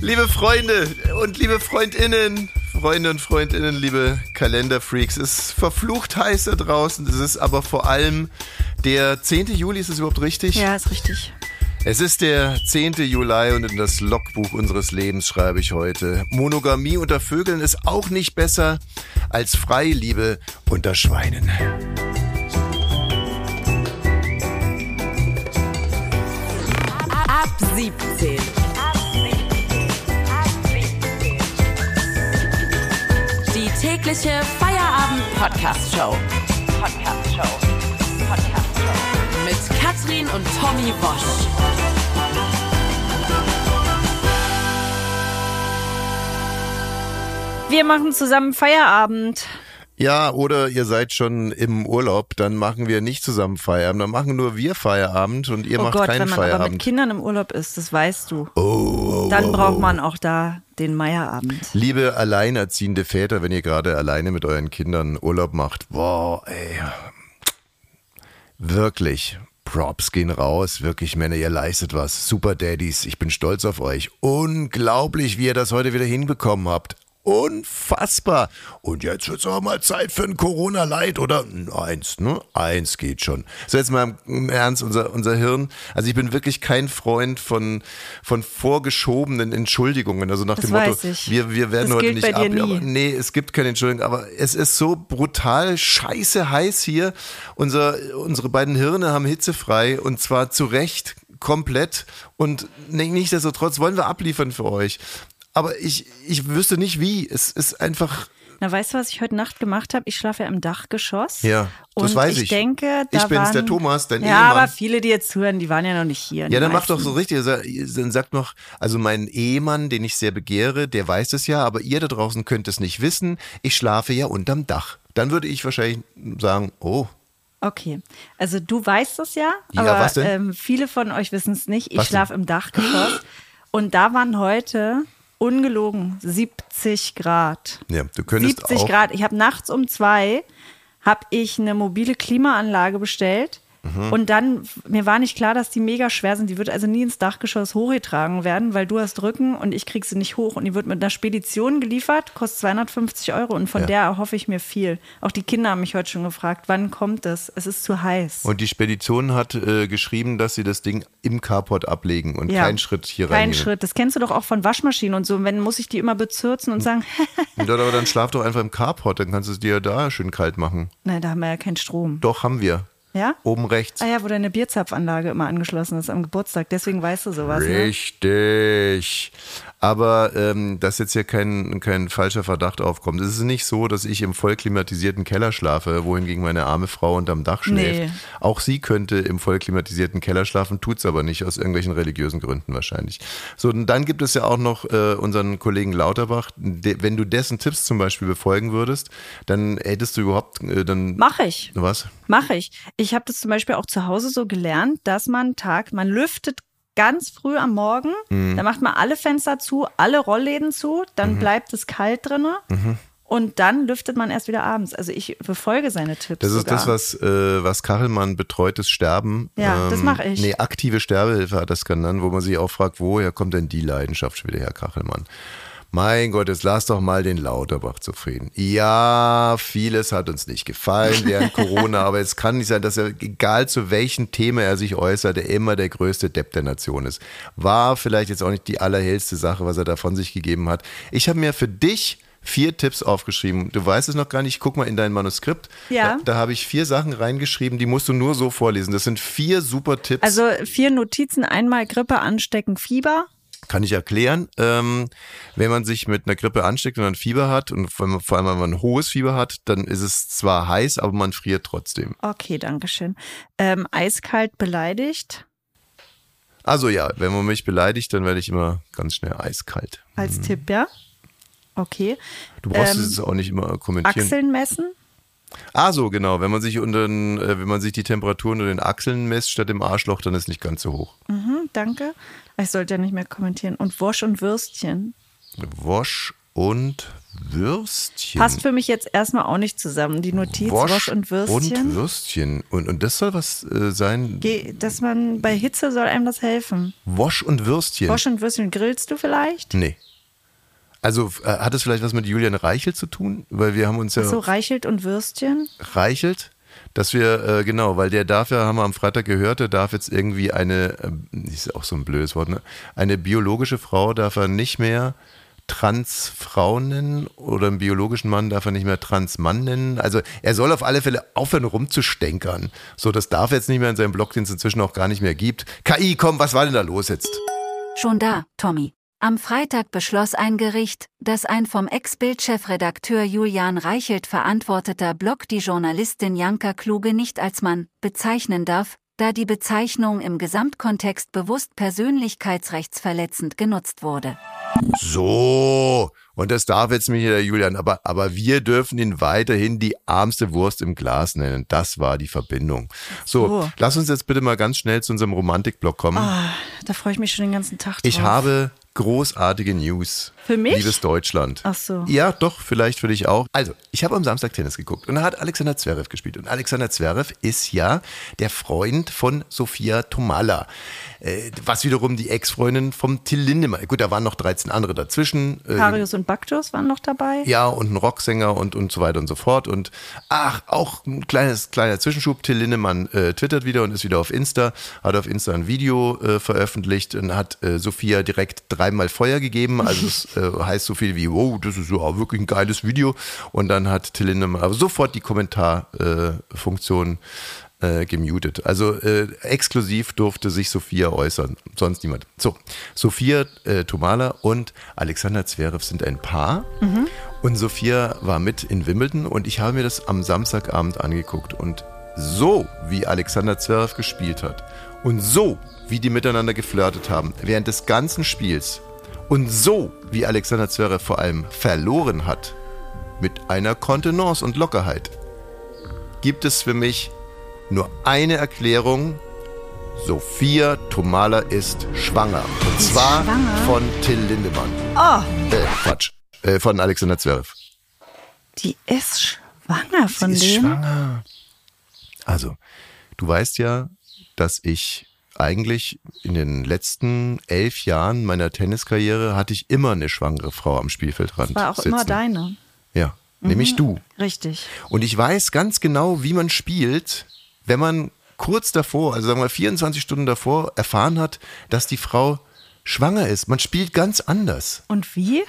Liebe Freunde und liebe Freundinnen, Freunde und Freundinnen, liebe Kalenderfreaks, es ist verflucht heiß da draußen. Es ist aber vor allem der 10. Juli, ist das überhaupt richtig? Ja, ist richtig. Es ist der 10. Juli und in das Logbuch unseres Lebens schreibe ich heute. Monogamie unter Vögeln ist auch nicht besser als Freiliebe unter Schweinen. Tägliche Feierabend-Podcast-Show. Podcast-Show. Podcast-Show. Mit Katrin und Tommy Bosch. Wir machen zusammen Feierabend. Ja, oder ihr seid schon im Urlaub, dann machen wir nicht zusammen Feierabend, dann machen nur wir Feierabend und ihr oh macht Gott, keinen wenn man aber mit Feierabend. Kindern im Urlaub ist, das weißt du. Oh, oh, Dann oh, braucht oh. man auch da den Meierabend. Liebe alleinerziehende Väter, wenn ihr gerade alleine mit euren Kindern Urlaub macht, boah, ey. Wirklich. Props gehen raus, wirklich Männer, ihr leistet was. Super Daddies, ich bin stolz auf euch. Unglaublich, wie ihr das heute wieder hinbekommen habt. Unfassbar. Und jetzt wird's auch mal Zeit für ein Corona-Light, oder? Eins, ne? Eins geht schon. So, jetzt mal im Ernst, unser, unser Hirn. Also ich bin wirklich kein Freund von, von vorgeschobenen Entschuldigungen. Also nach Das dem Motto, wir, wir werden Das heute nicht ab. Aber nee, es gibt keine Entschuldigung, aber es ist so brutal scheiße heiß hier. Unser, unsere beiden Hirne haben hitzefrei und zwar zu Recht komplett und nicht- nichtsdestotrotz wollen wir abliefern für euch. Aber ich, ich wüsste nicht wie. Es ist einfach, Na, weißt du, was ich heute Nacht gemacht habe? Ich schlafe ja im Dachgeschoss. ja, das und weiß ich. ich. denke, da ich bin's, waren, der Thomas, dein Ja, Ehemann. aber viele, die jetzt zuhören, die waren ja noch nicht hier. Ja, dann mach doch so richtig. Dann sagt noch, also mein Ehemann, den ich sehr begehre, der weiß es ja, aber ihr da draußen könnt es nicht wissen. Ich schlafe ja unterm Dach. Dann würde ich wahrscheinlich sagen, oh, Okay, also du weißt es ja, Ja, aber? Ähm, viele von euch wissen es nicht. Ich schlafe im Dachgeschoss und da waren heute ungelogen 70 Grad. ja, du könntest 70 auch. Grad. Ich habe nachts um zwei habe ich eine mobile Klimaanlage bestellt. Mhm. Und dann, mir war nicht klar, dass die mega schwer sind. Die wird also nie ins Dachgeschoss hochgetragen werden, weil du hast Rücken und ich krieg sie nicht hoch. Und die wird mit einer Spedition geliefert, kostet 250 Euro. Und von Ja. der erhoffe ich mir viel. Auch die Kinder haben mich heute schon gefragt, wann kommt es? Es ist zu heiß. Und die Spedition hat äh, geschrieben, dass sie das Ding im Carport ablegen und Ja. keinen Schritt hier Kein rein. Schritt. Das kennst du doch auch von Waschmaschinen und so. Wenn muss ich die immer bezürzen und sagen, Ja, aber dann schlaf doch einfach im Carport, dann kannst du es dir da schön kalt machen. nein, da haben wir ja keinen Strom. Doch, haben wir. Ja? Oben rechts. Ah ja, wo deine Bierzapfanlage immer angeschlossen ist am Geburtstag. Deswegen weißt du sowas. Ne? Richtig. Aber ähm, dass jetzt hier kein, kein falscher Verdacht aufkommt. Es ist nicht so, dass ich im voll klimatisierten Keller schlafe, wohingegen meine arme Frau unterm Dach schläft. Nee. Auch sie könnte im voll klimatisierten Keller schlafen, tut's aber nicht, aus irgendwelchen religiösen Gründen wahrscheinlich. So, und dann gibt es ja auch noch äh, unseren Kollegen Lauterbach. De, wenn du dessen Tipps zum Beispiel befolgen würdest, dann hättest du überhaupt, äh, dann... Mach ich. Was? Mache ich. Ich habe das zum Beispiel auch zu Hause so gelernt, dass man Tag, man lüftet ganz früh am Morgen, Mhm. dann macht man alle Fenster zu, alle Rollläden zu, dann Mhm. bleibt es kalt drinne und dann lüftet man erst wieder abends. Also ich befolge seine Tipps. Das ist sogar. das, was, äh, was Kachelmann betreutes Sterben. ähm, Ja, das mach ich. Nee, aktive Sterbehilfe hat das genannt, wo man sich auch fragt, woher kommt denn die Leidenschaft schon wieder her, Kachelmann? Mein Gott, jetzt lass doch mal den Lauterbach zufrieden. Ja, vieles hat uns nicht gefallen während Corona, aber es kann nicht sein, dass er, egal zu welchem Thema er sich äußert, er immer der größte Depp der Nation ist. War vielleicht jetzt auch nicht die allerhellste Sache, was er da von sich gegeben hat. Ich habe mir für dich vier Tipps aufgeschrieben. Du weißt es noch gar nicht. Guck mal in dein Manuskript. Ja. Da, da habe ich vier Sachen reingeschrieben, die musst du nur so vorlesen. Das sind vier super Tipps. Also vier Notizen, einmal Grippe anstecken, Fieber. Kann ich erklären. Ähm, wenn man sich mit einer Grippe ansteckt und ein Fieber hat und vor allem, vor allem wenn man ein hohes Fieber hat, dann ist es zwar heiß, aber man friert trotzdem. Okay, danke schön. Ähm, eiskalt beleidigt Also ja, wenn man mich beleidigt, dann werde ich immer ganz schnell eiskalt. als Tipp, ja? Okay. Du brauchst Ähm, es auch nicht immer kommentieren. Achseln messen. Ah, so genau. Wenn man sich unter den, äh, wenn man sich die Temperatur unter den Achseln misst statt im Arschloch, dann ist nicht ganz so hoch. Mhm, danke. Ich sollte ja nicht mehr kommentieren. Und Wosch und Würstchen. Wosch und Würstchen. Passt für mich jetzt erstmal auch nicht zusammen. Die Notiz Wosch, und Würstchen. Und Würstchen. Und, und das soll was äh, sein? Ge dass man bei Hitze soll einem das helfen. Wosch und Würstchen. Wosch und Würstchen. Grillst du vielleicht? Nee. Also äh, hat es vielleicht was mit Julian Reichelt zu tun? Weil wir haben uns ja. so, Reichelt und Würstchen? Reichelt? Dass wir, äh, genau, weil der darf ja, haben wir am Freitag gehört, der darf jetzt irgendwie eine, äh, ist auch so ein blödes Wort, ne? Eine biologische Frau darf er nicht mehr Transfrau nennen oder einen biologischen Mann darf er nicht mehr Transmann nennen. Also er soll auf alle Fälle aufhören rumzustänkern. So, das darf er jetzt nicht mehr in seinem Blog, den es inzwischen auch gar nicht mehr gibt. KI, komm, was war denn da los jetzt? Schon da, Tommy. Am Freitag beschloss ein Gericht, dass ein vom Ex-Bild-Chefredakteur Julian Reichelt verantworteter Blog die Journalistin Janka Kluge nicht als Mann bezeichnen darf, da die Bezeichnung im Gesamtkontext bewusst persönlichkeitsrechtsverletzend genutzt wurde. So, und das darf jetzt mich der Julian, aber, aber wir dürfen ihn weiterhin die armste Wurst im Glas nennen. Das war die Verbindung. So, oh. lass uns jetzt bitte mal ganz schnell zu unserem Romantikblock kommen. Oh, da freue ich mich schon den ganzen Tag drauf. Ich habe großartige News. Für mich? Liebes Deutschland. Ach so. Ja, doch, vielleicht für dich auch. Also, ich habe am Samstag Tennis geguckt und da hat Alexander Zverev gespielt. Und Alexander Zverev ist ja der Freund von Sofia Tomala. Äh, was wiederum die Ex-Freundin vom Till Lindemann. Gut, da waren noch 13 andere dazwischen. Äh, Karius und Baktus waren noch dabei. Ja, und ein Rocksänger und, und so weiter und so fort. Und ach, auch ein kleines, kleiner Zwischenschub. Till Lindemann äh, twittert wieder und ist wieder auf Insta, hat auf Insta ein Video äh, veröffentlicht und hat äh, Sophia direkt dreimal Feuer gegeben. Also das äh, heißt so viel wie, wow, das ist ja wirklich ein geiles Video. Und dann hat Till Lindemann aber sofort die Kommentarfunktion äh, gemutet. Also äh, exklusiv durfte sich Sophia äußern, sonst niemand. So, Sophia äh, Tomala und Alexander Zverev sind ein Paar mhm. und Sophia war mit in Wimbledon und ich habe mir das am Samstagabend angeguckt und so wie Alexander Zverev gespielt hat und so wie die miteinander geflirtet haben während des ganzen Spiels und so wie Alexander Zverev vor allem verloren hat mit einer Kontenance und Lockerheit gibt es für mich nur eine Erklärung. Sophia Tomala ist schwanger. Und ist zwar schwanger? von Till Lindemann. Oh. Äh, Quatsch. Äh, von Alexander Zverev. Die ist schwanger von Sie ist dem? schwanger. Also, du weißt ja, dass ich eigentlich in den letzten elf Jahren meiner Tenniskarriere hatte ich immer eine schwangere Frau am Spielfeldrand. Das war auch sitzen. immer deine. Ja, mhm. nämlich du. Richtig. Und ich weiß ganz genau, wie man spielt, wenn man kurz davor, also sagen wir 24 Stunden davor, erfahren hat, dass die Frau schwanger ist. Man spielt ganz anders. Und wie?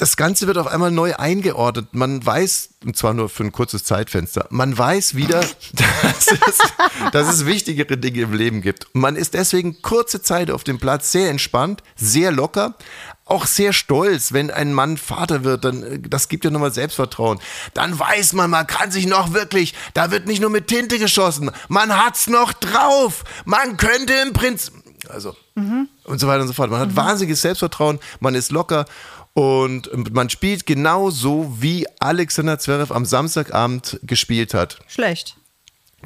Das Ganze wird auf einmal neu eingeordnet. Man weiß, und zwar nur für ein kurzes Zeitfenster, man weiß wieder, dass es, dass es wichtigere Dinge im Leben gibt. Man ist deswegen kurze Zeit auf dem Platz sehr entspannt, sehr locker, auch sehr stolz, wenn ein Mann Vater wird, dann äh, das gibt ja nochmal Selbstvertrauen. Dann weiß man, man kann sich noch wirklich, da wird nicht nur mit Tinte geschossen, man hat's noch drauf. Man könnte im Prinzip, also mhm. und so weiter und so fort. Man hat mhm. wahnsinniges Selbstvertrauen, man ist locker und man spielt genauso, wie Alexander Zverev am Samstagabend gespielt hat. Schlecht.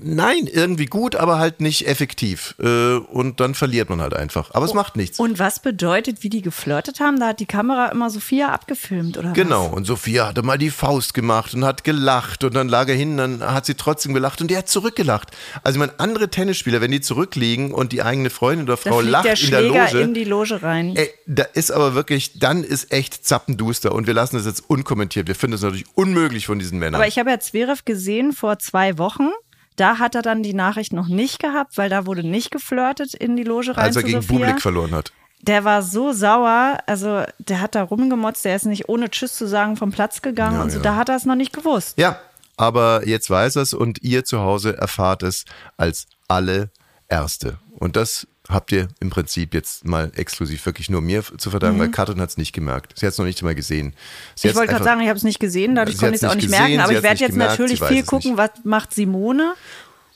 Nein, irgendwie gut, aber halt nicht effektiv. Äh, und dann verliert man halt einfach. Aber es oh, macht nichts. Und was bedeutet, wie die geflirtet haben? Da hat die Kamera immer Sophia abgefilmt, oder Genau, was? und Sophia hatte mal die Faust gemacht und hat gelacht. Und dann lag er hin, dann hat sie trotzdem gelacht und der hat zurückgelacht. Also, ich meine, andere Tennisspieler, wenn die zurückliegen und die eigene Freundin oder Frau lacht der in der Loge. in die Loge rein. Ey, da ist aber wirklich, dann ist echt zappenduster. Und wir lassen das jetzt unkommentiert. Wir finden es natürlich unmöglich von diesen Männern. Aber ich habe ja Zverev gesehen vor zwei Wochen. Da hat er dann die Nachricht noch nicht gehabt, weil da wurde nicht geflirtet in die Loge rein. Als er gegen Sophia. Bublik verloren hat. Der war so sauer, also der hat da rumgemotzt, der ist nicht ohne Tschüss zu sagen vom Platz gegangen ja, und so, ja. da hat er es noch nicht gewusst. Ja, aber jetzt weiß er es und ihr zu Hause erfahrt es als alle Erste. Und das habt ihr im Prinzip jetzt mal exklusiv wirklich nur mir zu verdanken, mhm. weil Katrin hat es nicht gemerkt. Sie hat es noch nicht mal gesehen. Sie ich wollte gerade sagen, ich habe es nicht gesehen, dadurch konnte ich es auch nicht gesehen, merken, aber ich werde jetzt gemerkt, natürlich viel gucken, was macht Simone.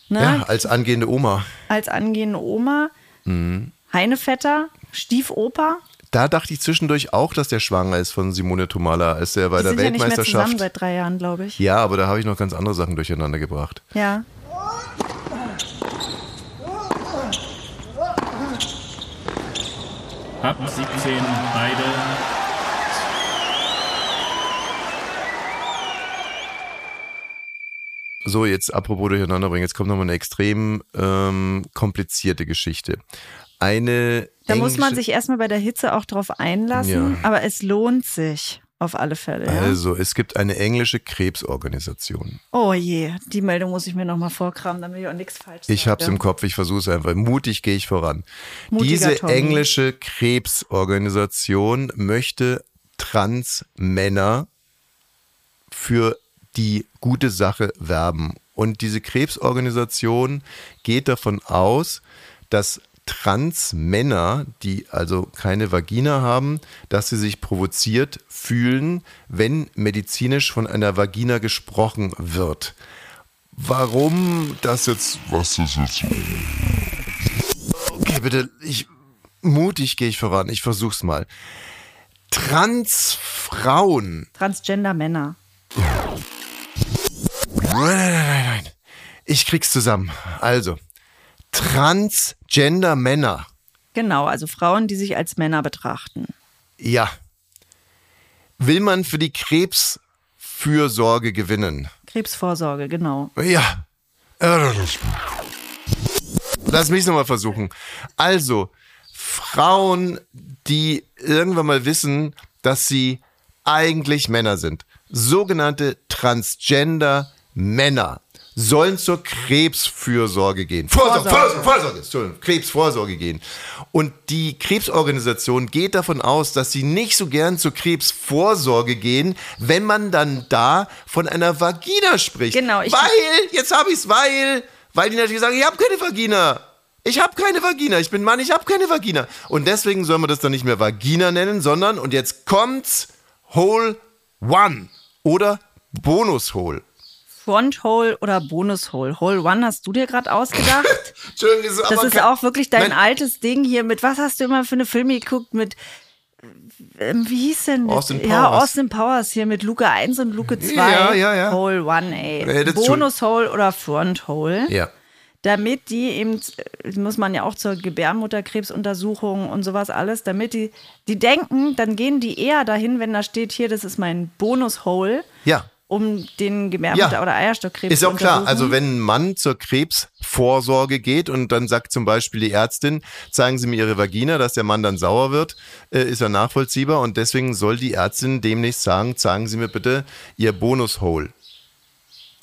Ne? Ja, als angehende Oma. Als angehende Oma. Mhm. Heinevetter, Stiefoper. Da dachte ich zwischendurch auch, dass der schwanger ist von Simone Tomala, als er bei Die der sind Weltmeisterschaft. Ja nicht mehr zusammen seit drei Jahren, glaube ich. Ja, aber da habe ich noch ganz andere Sachen durcheinander gebracht. Ja. Ab 17 beide. So, jetzt apropos durcheinanderbringen, jetzt kommt nochmal eine extrem ähm, komplizierte Geschichte. Eine Da muss man sich erstmal bei der Hitze auch drauf einlassen, Ja. aber es lohnt sich auf alle Fälle. Ja? Also, es gibt eine englische Krebsorganisation. Oh je, die Meldung muss ich mir nochmal vorkramen, damit ich auch nichts falsch sage. Ich hab's im Kopf, ich versuche es einfach. Mutig gehe ich voran. Mutiger Diese Tommy. englische Krebsorganisation möchte Transmänner für die gute Sache werben. Und diese Krebsorganisation geht davon aus, dass Transmänner, die also keine Vagina haben, dass sie sich provoziert fühlen, wenn medizinisch von einer Vagina gesprochen wird. Warum das jetzt Was ist jetzt? Okay, bitte, ich mutig gehe ich voran. Ich versuch's mal. Transfrauen. Transgender Männer. Nein, nein, nein, nein. Ich krieg's zusammen. Also, Transgender Männer. Genau, also Frauen, die sich als Männer betrachten. Ja. Will man für die Krebsfürsorge gewinnen? Krebsvorsorge, genau. Ja. Lass mich nochmal versuchen. Also, Frauen, die irgendwann mal wissen, dass sie eigentlich Männer sind, sogenannte Transgender Männer, sollen zur Krebsfürsorge gehen. Vorsorge, Vorsorge, Vorsorge, Entschuldigung, Krebsvorsorge gehen. Und die Krebsorganisation geht davon aus, dass sie nicht so gern zur Krebsvorsorge gehen, wenn man dann da von einer Vagina spricht. Genau, ich- weil, jetzt habe ich's, weil, weil die natürlich sagen, ich habe keine Vagina. Ich habe keine Vagina. Ich bin Mann, ich habe keine Vagina. Und deswegen soll man das dann nicht mehr Vagina nennen, sondern, und jetzt kommt's, Hole One oder Bonus Hole. Front Hole oder Bonus Hole. Hole One hast du dir gerade ausgedacht? Entschuldigung, ist Das ist auch wirklich dein Nein. altes Ding hier mit, was hast du immer für eine Filme geguckt mit, ähm, wie hieß denn? Austin Ja, Powers. Austin Powers hier mit Luke 1 und Luke 2. Ja, ja, ja. Hole One, ey. Ja, Bonus Hole oder Front Hole. Ja. damit die eben, äh, muss man ja auch zur Gebärmutterkrebsuntersuchung und sowas alles, damit die, die denken, dann gehen die eher dahin, wenn da steht, hier, das ist mein Bonus-Hole, Ja. Um den Gebärmutter- Ja. oder Eierstockkrebs Ist auch zu klar. Also wenn ein Mann zur Krebsvorsorge geht und dann sagt zum Beispiel die Ärztin, zeigen Sie mir Ihre Vagina, dass der Mann dann sauer wird, äh, ist ja nachvollziehbar und deswegen soll die Ärztin demnächst sagen, zeigen Sie mir bitte Ihr Bonushole.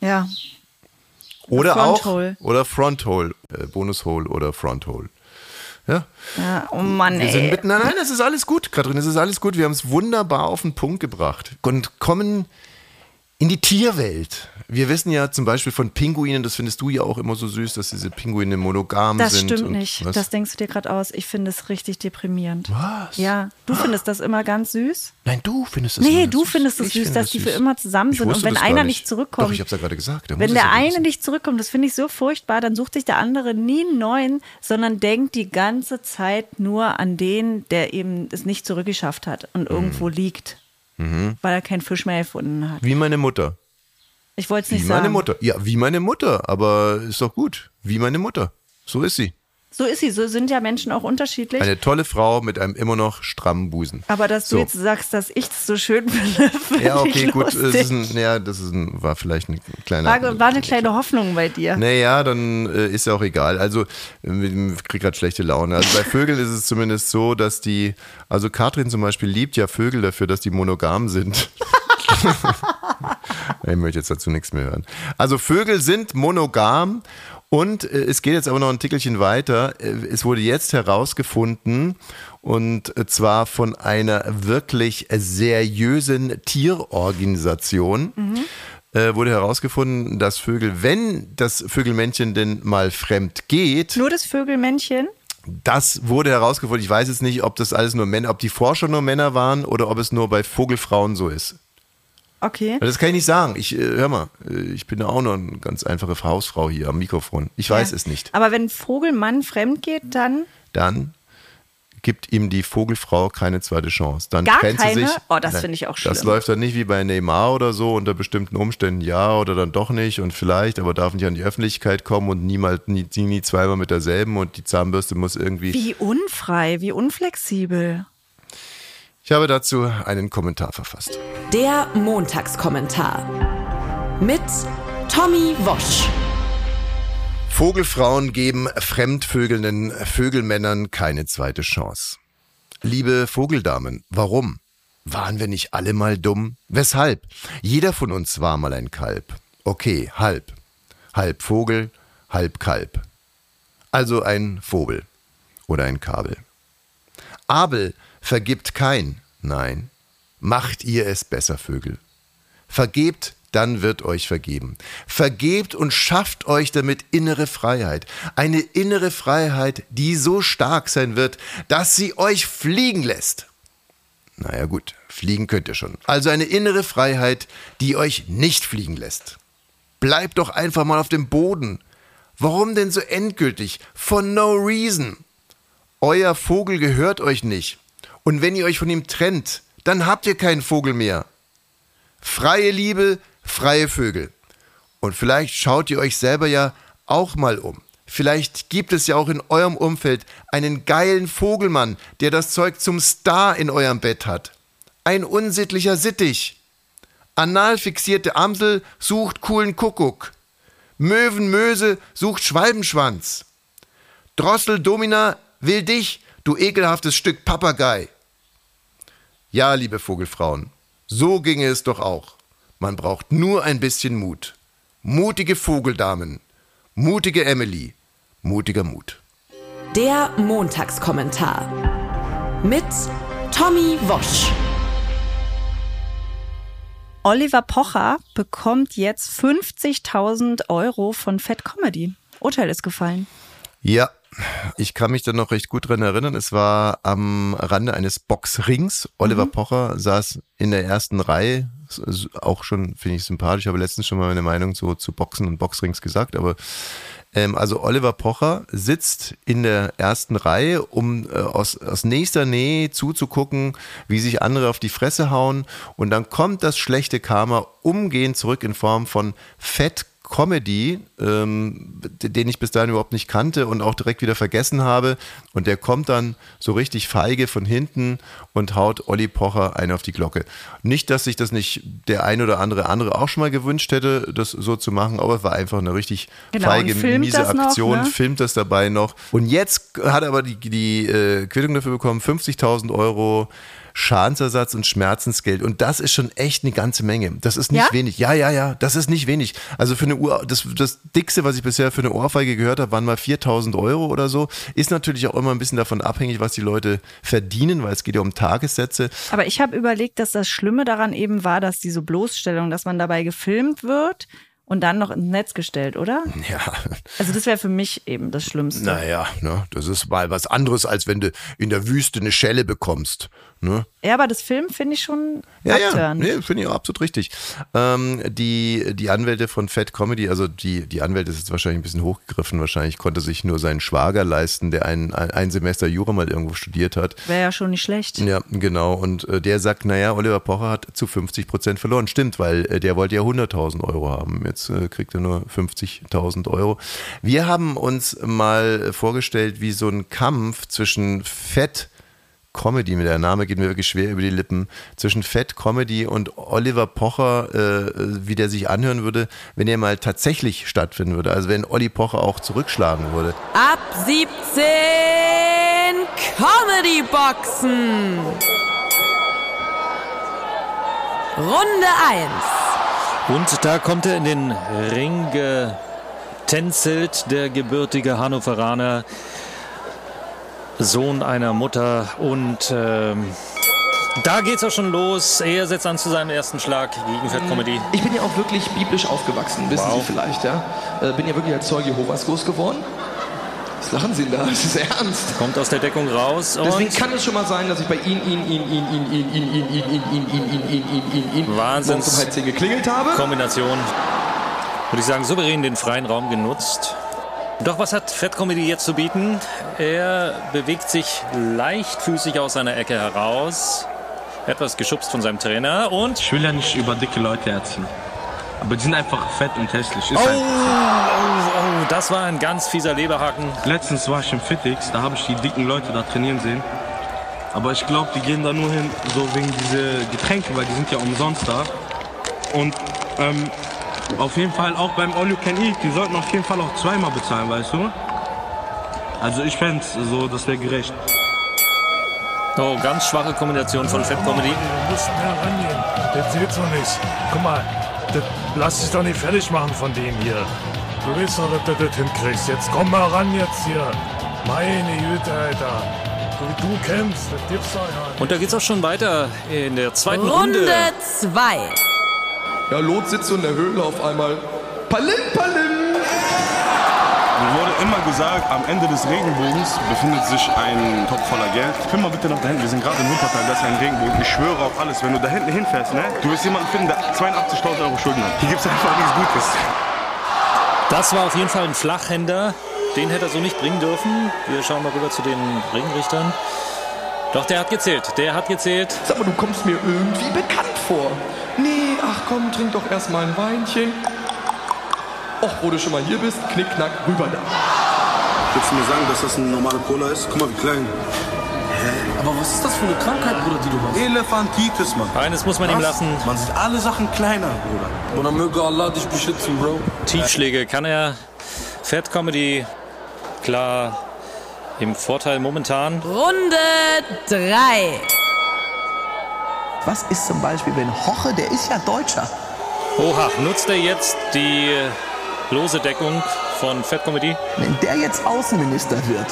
Ja, Oder Fronthole. auch oder Fronthole, äh, Bonushole oder Fronthole. Ja, ja, oh Mann, wir sind ey. mitten. Nein, nein, es ist alles gut, Katrin, es ist alles gut. Wir haben es wunderbar auf den Punkt gebracht und kommen in die Tierwelt. Wir wissen ja zum Beispiel von Pinguinen, das findest du ja auch immer so süß, dass diese Pinguine monogam Das sind. stimmt und nicht. Was? Das denkst du dir gerade aus. Ich finde es richtig deprimierend. Was? Ja, du findest das immer ganz süß? Nein, du findest es Nee, du süß. findest es süß, finde dass es die süß. für immer zusammen sind. Und wenn das einer nicht. nicht zurückkommt. Doch, ich hab's ja gerade gesagt. Wenn der eine nicht zurückkommt, das finde ich so furchtbar, dann sucht sich der andere nie einen neuen, sondern denkt die ganze Zeit nur an den, der eben es nicht zurückgeschafft hat und Mhm. irgendwo liegt, weil er keinen Fisch mehr gefunden hat. Wie meine Mutter. Ich wollte es Wie nicht meine sagen. Mutter. Ja, wie meine Mutter. Aber ist doch gut. Wie meine Mutter. So ist sie. So ist sie, so sind ja Menschen auch unterschiedlich. Eine tolle Frau mit einem immer noch strammen Busen. aber dass du So. jetzt sagst, dass ich das so schön finde, finde Ja, okay, gut. Es ein, ja, das ist ein, war vielleicht ein kleiner. war, war eine kleine Hoffnung bei dir. Naja, dann äh, ist ja auch egal. Also, äh, ich krieg gerade schlechte Laune. Also bei Vögeln ist es zumindest so, dass die, also Katrin zum Beispiel liebt ja Vögel dafür, dass die monogam sind. ich möchte jetzt dazu nichts mehr hören. Also Vögel sind monogam und äh, es geht jetzt aber noch ein Tickelchen weiter. Äh, Es wurde jetzt herausgefunden und äh, zwar von einer wirklich seriösen Tierorganisation äh, wurde herausgefunden, dass Vögel, wenn das Vögelmännchen denn mal fremd geht, Nur das Vögelmännchen? das wurde herausgefunden. Ich weiß jetzt nicht, ob das alles nur Männer, ob die Forscher nur Männer waren oder ob es nur bei Vogelfrauen so ist. Okay. Das kann ich nicht sagen. Ich, äh, hör mal, äh, ich bin ja auch noch eine ganz einfache Hausfrau hier am Mikrofon. Ich weiß Ja. es nicht. Aber wenn Vogelmann fremd geht, dann Dann gibt ihm die Vogelfrau keine zweite Chance. Dann Gar trennt keine? sie sich. Oh, das finde ich auch Das schlimm. läuft dann nicht wie bei Neymar oder so, unter bestimmten Umständen ja oder dann doch nicht und vielleicht, aber darf nicht an die Öffentlichkeit kommen und niemals, nie, nie, nie zweimal mit derselben und die Zahnbürste muss irgendwie. Wie unfrei, wie unflexibel. Ich habe dazu einen Kommentar verfasst. Der Montagskommentar. Mit Tommy Wosch. Vogelfrauen geben fremdvögelnden Vögelmännern keine zweite Chance. Liebe Vogeldamen, warum? Waren wir nicht alle mal dumm? Weshalb? Jeder von uns war mal ein Kalb. Okay, halb. Halb Vogel, halb Kalb. Also ein Vogel oder ein Kabel. Abel vergibt kein, nein. Macht ihr es besser, Vögel. Vergebt, dann wird euch vergeben. Vergebt und schafft euch damit innere Freiheit. Eine innere Freiheit, die so stark sein wird, dass sie euch fliegen lässt. Naja gut, fliegen könnt ihr schon. Also eine innere Freiheit, die euch nicht fliegen lässt. Bleibt doch einfach mal auf dem Boden. Warum denn so endgültig? For no reason. Euer Vogel gehört euch nicht. Und wenn ihr euch von ihm trennt, dann habt ihr keinen Vogel mehr. Freie Liebe, freie Vögel. Und vielleicht schaut ihr euch selber ja auch mal um. Vielleicht gibt es ja auch in eurem Umfeld einen geilen Vogelmann, der das Zeug zum Star in eurem Bett hat. Ein unsittlicher Sittich. Anal fixierte Amsel sucht coolen Kuckuck. Möwenmöse sucht Schwalbenschwanz. Drossel Domina will dich, du ekelhaftes Stück Papagei. Ja, liebe Vogelfrauen, so ginge es doch auch. Man braucht nur ein bisschen Mut. Mutige Vogeldamen, mutige Emily, mutiger Mut. Der Montagskommentar. Mit Tommy Wosch. Oliver Pocher bekommt jetzt 50.000 Euro von Fat Comedy. Urteil ist gefallen. Ja, ich kann mich da noch recht gut dran erinnern. Es war am Rande eines Boxrings. Oliver Pocher saß in der ersten Reihe. Auch schon, finde ich sympathisch. Ich habe letztens schon mal meine Meinung so zu Boxen und Boxrings gesagt. Aber ähm, also Oliver Pocher sitzt in der ersten Reihe, um äh, aus, aus nächster Nähe zuzugucken, wie sich andere auf die Fresse hauen. Und dann kommt das schlechte Karma umgehend zurück in Form von Fett Comedy, ähm, den ich bis dahin überhaupt nicht kannte und auch direkt wieder vergessen habe. Und der kommt dann so richtig feige von hinten und haut Olli Pocher eine auf die Glocke. Nicht, dass sich das nicht der ein oder andere andere auch schon mal gewünscht hätte, das so zu machen, aber es war einfach eine richtig Genau, feige, miese das noch, Aktion, ne? filmt das dabei noch. Und jetzt hat er aber die, die äh, Quittung dafür bekommen, 50.000 Euro Schadensersatz und Schmerzensgeld. Und das ist schon echt eine ganze Menge. Das ist nicht Ja? wenig. Ja, ja, ja, das ist nicht wenig. Also für eine Uhr, das, das dickste, was ich bisher für eine Ohrfeige gehört habe, waren mal 4000 Euro oder so. Ist natürlich auch immer ein bisschen davon abhängig, was die Leute verdienen, weil es geht ja um Tagessätze. Aber ich habe überlegt, dass das Schlimme daran eben war, dass diese Bloßstellung, dass man dabei gefilmt wird und dann noch ins Netz gestellt, oder? Ja, Also das wäre für mich eben das Schlimmste. naja, ne, das ist mal was anderes, als wenn du in der Wüste eine Schelle bekommst. Ne? Ja, aber das Film finde ich schon Ja, ja, nee, finde ich auch absolut richtig. Ähm, die, die Anwälte von Fat Comedy, also die, die Anwälte ist jetzt wahrscheinlich ein bisschen hochgegriffen, wahrscheinlich konnte sich nur seinen Schwager leisten, der ein, ein, ein Semester Jura mal irgendwo studiert hat. Wäre ja schon nicht schlecht. Ja, genau. Und äh, der sagt, naja, Oliver Pocher hat zu 50 Prozent verloren. Stimmt, weil äh, der wollte ja 100.000 Euro haben. Jetzt äh, kriegt er nur 50.000 Euro. Wir haben uns mal vorgestellt, wie so ein Kampf zwischen Fett Comedy, mit der Name geht mir wirklich schwer über die Lippen, zwischen Fett Comedy und Oliver Pocher, äh, wie der sich anhören würde, wenn er mal tatsächlich stattfinden würde. Also wenn Olli Pocher auch zurückschlagen würde. Ab 17 Comedy Boxen. Runde 1. Und da kommt er in den Ring getänzelt, der gebürtige Hannoveraner, Sohn einer Mutter. Und ähm, da geht's auch schon los. Er setzt an zu seinem ersten Schlag gegen Comedy. Ich bin ja auch wirklich biblisch aufgewachsen, wissen Wow. Sie vielleicht, ja? Äh, bin ja wirklich als Zeuge Jehovas groß geworden. Was lachen Sie denn da? Das ist ernst. Kommt aus der Deckung raus Deswegen kann es schon mal sein, dass ich bei Ihnen, Ihnen, Ihnen, Ihnen, Ihnen, Ihnen, Ihnen, Ihnen, Ihnen, Ihnen, Ihnen, Ihnen, Ihnen, Ihnen, Ihnen, Ihnen, Ihnen, Wahnsinns- morgens um halb zehn geklingelt habe. Kombination. Würde ich sagen, souverän den freien Raum genutzt. Doch was hat Fat Comedy jetzt zu bieten? Er bewegt sich leichtfüßig aus seiner Ecke heraus, etwas geschubst von seinem Trainer und Ich will ja nicht über dicke Leute erzählen. Aber die sind einfach fett und hässlich. Ist Oh, halt. oh, oh, das war ein ganz fieser Leberhaken. Letztens war ich im Fitix, da habe ich die dicken Leute da trainieren sehen. Aber ich glaube, die gehen da nur hin, so wegen diese Getränke, weil die sind ja umsonst da. Und ähm, auf jeden Fall auch beim All You Can Eat, die sollten auf jeden Fall auch zweimal bezahlen, weißt du? Also ich fände so, das wäre gerecht. Oh, ganz schwache Kombination von Fat Comedy. Wir müssen herangehen. Das geht's noch nicht. Guck mal, das, lass dich doch nicht fertig machen von dem hier. Du weißt doch, dass du das hinkriegst. Jetzt komm mal ran jetzt hier. Meine Güte, Alter. So wie du kämpfst, das gibt's doch ja nicht. Und da geht's auch schon weiter in der zweiten Runde. Runde 2. Ja, Lot sitzt so in der Höhle auf einmal. Palim, palim! Mir wurde immer gesagt, am Ende des Regenbogens befindet sich ein Topf voller Geld. Film mal bitte nach da hinten, wir sind gerade in Wuppertal, das ist ein Regenbogen. Ich schwöre auf alles, wenn du da hinten hinfährst, ne, du wirst jemanden finden, der 82.000 Euro Schulden hat. Hier gibt's einfach nichts Gutes. Das war auf jeden Fall ein Flachhänder. Den hätte er so nicht bringen dürfen. Wir schauen mal rüber zu den Ringrichtern. Doch, der hat gezählt. Der hat gezählt. Sag mal, du kommst mir irgendwie bekannt vor. Nee, komm, trink doch erstmal ein Weinchen. Och, wo du schon mal hier bist, knick, knack, rüber da. Willst du mir sagen, dass das eine normale Cola ist? Guck mal, wie klein. Aber was ist das für eine Krankheit, Bruder, die du hast? Elefantitis, Mann. Eines muss man ihm lassen. Man sieht alle Sachen kleiner, Bruder. Bruder, möge Allah dich beschützen, Bro. Tiefschläge kann er. Fat Comedy, klar, im Vorteil momentan. Runde 3. Was ist zum Beispiel, wenn Hoche, der ist ja Deutscher. Oha, nutzt er jetzt die lose Deckung von Fat Comedy? Wenn der jetzt Außenminister wird.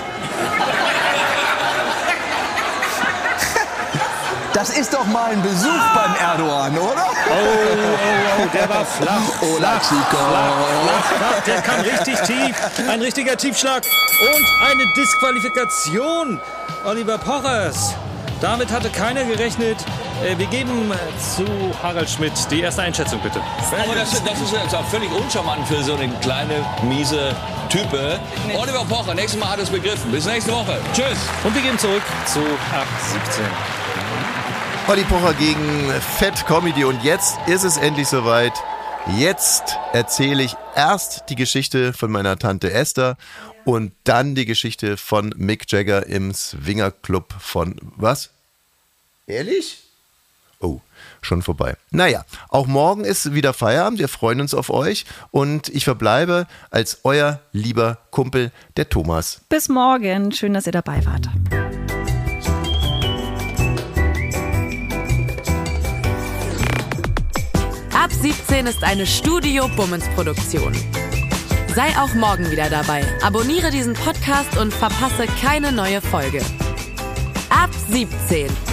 Das ist doch mal ein Besuch beim Erdogan, oder? Oh, oh, oh, der war flach. Oder Chico. Flach, flach, der kam richtig tief. Ein richtiger Tiefschlag. Und eine Disqualifikation. Oliver Pochers. Damit hatte keiner gerechnet. Äh, Wir geben äh, zu Harald Schmidt die erste Einschätzung, bitte. Aber das, das ist jetzt auch völlig uncharmant für so eine kleine, miese Type. Oliver Pocher, nächstes Mal hat es begriffen. Bis nächste Woche. Tschüss. Und wir gehen zurück zu ab 17. Olli Pocher gegen Fat Comedy und jetzt ist es endlich soweit. Jetzt erzähle ich erst die Geschichte von meiner Tante Esther und dann die Geschichte von Mick Jagger im Swingerclub von was? Ehrlich? Oh, schon vorbei. Naja, auch morgen ist wieder Feierabend. Wir freuen uns auf euch und ich verbleibe als euer lieber Kumpel, der Thomas. Bis morgen. Schön, dass ihr dabei wart. Ab 17 ist eine Studio Bummens Produktion. Sei auch morgen wieder dabei. Abonniere diesen Podcast und verpasse keine neue Folge. Ab 17.